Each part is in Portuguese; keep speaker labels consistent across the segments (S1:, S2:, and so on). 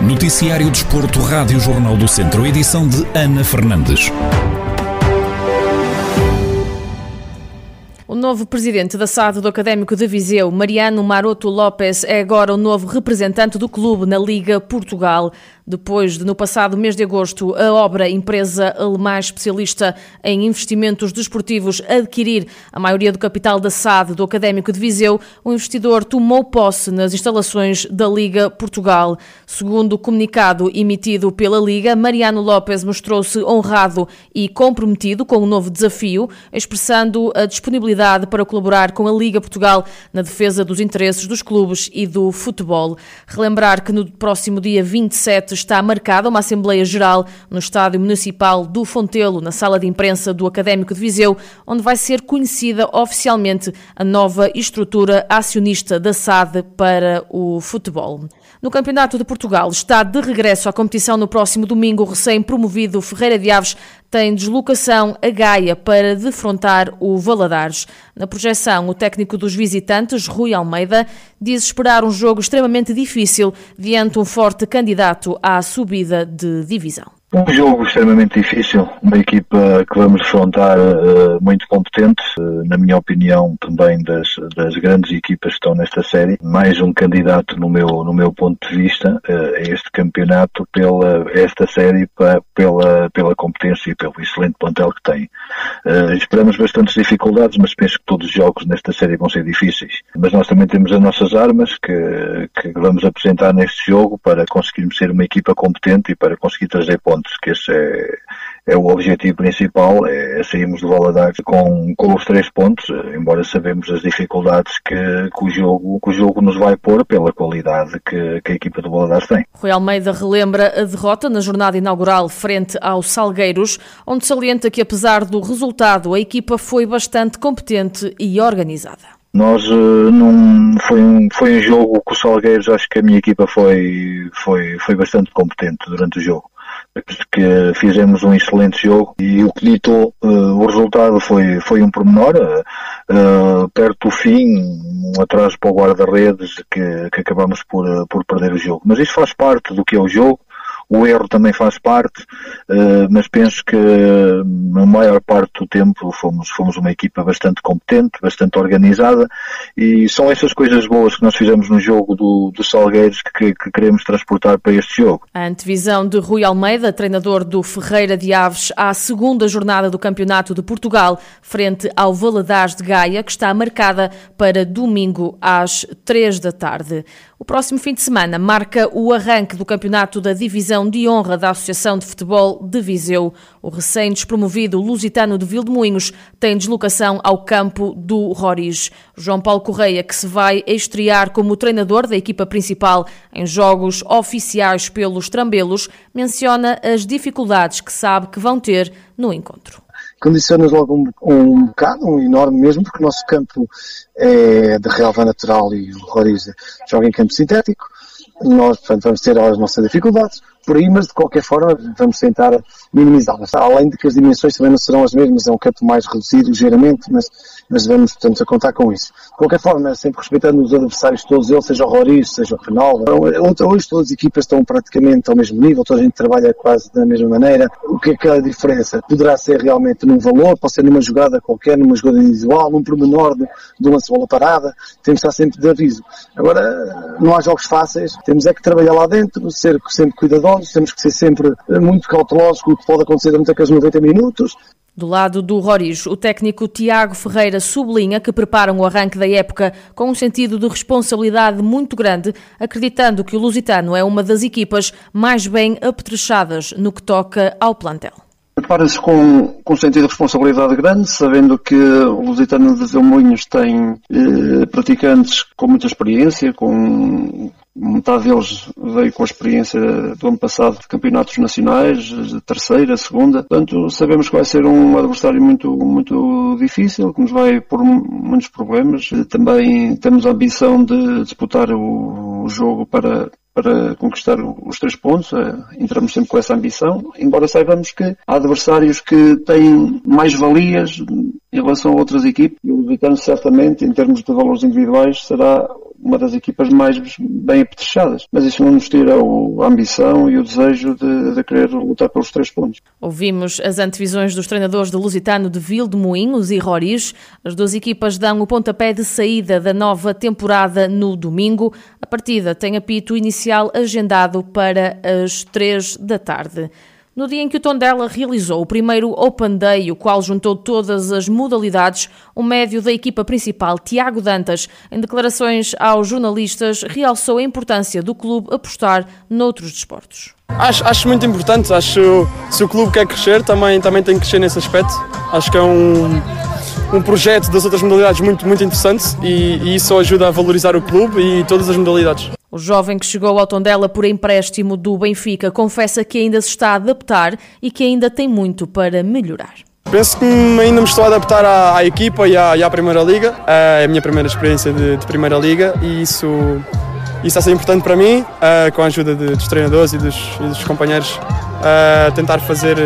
S1: Noticiário Desporto, Rádio Jornal do Centro, edição de Ana Fernandes.
S2: O novo presidente da SAD do Académico de Viseu, Mariano Maroto Lopes, é agora o novo representante do clube na Liga Portugal depois de, no passado mês de agosto, a obra empresa alemã especialista em investimentos desportivos adquirir a maioria do capital da SAD do Académico de Viseu, o investidor tomou posse nas instalações da Liga Portugal. Segundo o comunicado emitido pela Liga, Mariano Lopes mostrou-se honrado e comprometido com o novo desafio, expressando a disponibilidade para colaborar com a Liga Portugal na defesa dos interesses dos clubes e do futebol. Relembrar que no próximo dia 27 está marcada uma Assembleia Geral no Estádio Municipal do Fontelo, na sala de imprensa do Académico de Viseu, onde vai ser conhecida oficialmente a nova estrutura acionista da SAD para o futebol. No Campeonato de Portugal está de regresso à competição no próximo domingo o recém-promovido Ferreira de Aves tem deslocação a Gaia para defrontar o Valadares. Na projeção, o técnico dos visitantes, Rui Almeida, diz esperar um jogo extremamente difícil diante um forte candidato à subida de divisão.
S3: Um jogo extremamente difícil, uma equipa que vamos defrontar uh, muito competente, uh, na minha opinião também das, das grandes equipas que estão nesta série, mais um candidato no meu, no meu ponto de vista uh, a este campeonato pela esta série pa, pela, pela competência e pelo excelente plantel que tem. Esperamos bastantes dificuldades, mas penso que todos os jogos nesta série vão ser difíceis. Mas nós também temos as nossas armas que, que vamos apresentar neste jogo para conseguirmos ser uma equipa competente e para conseguir trazer pontos, que esse é, é o objetivo principal, é, é sairmos do Valadares com, com os três pontos, embora sabemos as dificuldades que, que, o, jogo, que o jogo nos vai pôr pela qualidade que, que a equipa do Valadares tem.
S2: Rui Almeida relembra a derrota na jornada inaugural frente aos Salgueiros, onde salienta que apesar do resultado, a equipa foi bastante competente e organizada.
S3: Nós uh, não foi um, foi um jogo com os Salgueiros, acho que a minha equipa foi, foi, foi bastante competente durante o jogo que fizemos um excelente jogo e o que ditou uh, o resultado foi, foi um pormenor, uh, perto do fim, um atraso para o guarda-redes que, que acabamos por, por perder o jogo. Mas isso faz parte do que é o jogo, o erro também faz parte, eh, mas penso que na maior parte do tempo fomos, fomos uma equipa bastante competente, bastante organizada e são essas coisas boas que nós fizemos no jogo do, do Salgueiros que, que queremos transportar para este jogo.
S2: A antevisão de Rui Almeida, treinador do Ferreira de Aves, à segunda jornada do Campeonato de Portugal, frente ao Valadares de Gaia, que está marcada para domingo às três da tarde. O próximo fim de semana marca o arranque do Campeonato da Divisão de Honra da Associação de Futebol de Viseu. O recém-despromovido Lusitano de Vildemoinhos tem deslocação ao campo do Roriz. João Paulo Correia, que se vai estrear como treinador da equipa principal em jogos oficiais pelos Trambelos, menciona as dificuldades que sabe que vão ter no encontro
S4: condiciona-nos logo um, um bocado, um enorme mesmo, porque o nosso campo é de relva natural e o Roriz joga em campo sintético. Nós, portanto, vamos ter as nossas dificuldades por aí, mas de qualquer forma vamos tentar minimizá-las. Além de que as dimensões também não serão as mesmas, é um campo mais reduzido ligeiramente, mas, mas vamos, portanto, a contar com isso. De qualquer forma, sempre respeitando os adversários todos eles, seja o Roriz, seja o Renalva. Hoje todas as equipas estão praticamente ao mesmo nível, toda a gente trabalha quase da mesma maneira. O que é que é a diferença? Poderá ser realmente num valor, pode ser numa jogada qualquer, numa jogada individual, num pormenor de, de uma bola parada, temos que estar sempre de aviso. Agora, não há jogos fáceis, temos é que trabalhar lá dentro, ser sempre cuidadosos, temos que ser sempre muito cautelosos com o que pode acontecer durante aqueles 90 minutos.
S2: Do lado do Roriz, o técnico Tiago Ferreira sublinha que preparam o arranque da época com um sentido de responsabilidade muito grande, acreditando que o Lusitano é uma das equipas mais bem apetrechadas no que toca ao plantel.
S5: Prepara-se com, com um sentido de responsabilidade grande, sabendo que o Lusitano de Vilmoinhos tem eh, praticantes com muita experiência, com, Metade deles veio com a experiência do ano passado de campeonatos nacionais, terceira, segunda. Portanto, sabemos que vai ser um adversário muito, muito difícil, que nos vai pôr muitos problemas. Também temos a ambição de disputar o jogo para para conquistar os três pontos, entramos sempre com essa ambição, embora saibamos que há adversários que têm mais valias em relação a outras equipes, e o Lusitano certamente, em termos de valores individuais, será uma das equipas mais bem apetrechadas. Mas isso não nos tira a ambição e o desejo de, de, querer lutar pelos três pontos.
S2: Ouvimos as antevisões dos treinadores de Lusitano de Vil de Moinhos e Roriz. As duas equipas dão o pontapé de saída da nova temporada no domingo. A partida tem apito inicial agendado para as três da tarde no dia em que o Tondela realizou o primeiro Open Day, o qual juntou todas as modalidades, o médio da equipa principal, Tiago Dantas, em declarações aos jornalistas, realçou a importância do clube apostar noutros desportos.
S6: Acho, acho muito importante, acho se o clube quer crescer, também, também tem que crescer nesse aspecto. Acho que é um, um projeto das outras modalidades muito, muito interessante e, e isso ajuda a valorizar o clube e todas as modalidades.
S2: O jovem que chegou ao Tondela por empréstimo do Benfica confessa que ainda se está a adaptar e que ainda tem muito para melhorar.
S6: Penso que ainda me estou a adaptar à, à equipa e à, e à, Primeira Liga. É a minha primeira experiência de, de Primeira Liga e isso, isso está a ser importante para mim, uh, com a ajuda de, dos treinadores e dos, e dos companheiros, uh, tentar fazer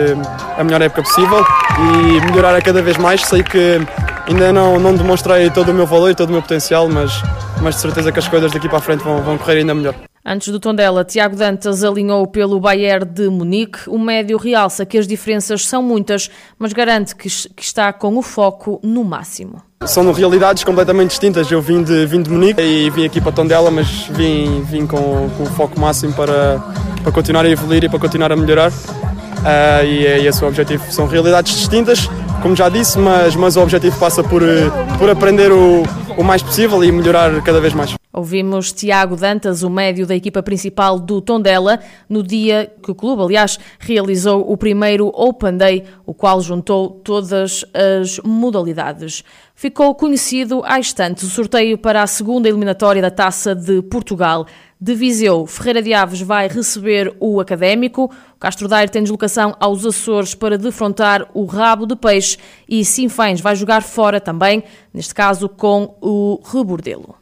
S6: a melhor época possível e melhorar a cada vez mais. Sei que ainda não, não demonstrei todo o meu valor e todo o meu potencial, mas, mas de certeza que as coisas daqui para a frente vão, vão correr ainda melhor.
S2: Antes do Tondela, Tiago Dantas alinhou pelo Bayern de Munique. O médio realça que as diferenças são muitas, mas garante que, que está com o foco no máximo.
S6: São realidades completamente distintas. Eu vim de, vim de Munique e vim aqui para Tondela, mas vim, vim com, com o foco máximo para, para continuar a evoluir e para continuar a melhorar. Uh, e é esse o objetivo. São realidades distintas, como já disse, mas, mas o objetivo passa por, eh, por aprender o, o mais possível e melhorar cada vez mais.
S2: Ouvimos Tiago Dantas, o médio da equipa principal do Tondela, no dia que o clube, aliás, realizou o primeiro Open Day, o qual juntou todas as modalidades. Ficou conhecido há instantes o sorteio para a segunda eliminatória da Taça de Portugal. De Viseu, Ferreira de Aves vai receber o Académico. Castro Daire tem deslocação aos Açores para defrontar o Rabo de Peixe e Sinfães vai jogar fora também, neste caso com o Rebordelo.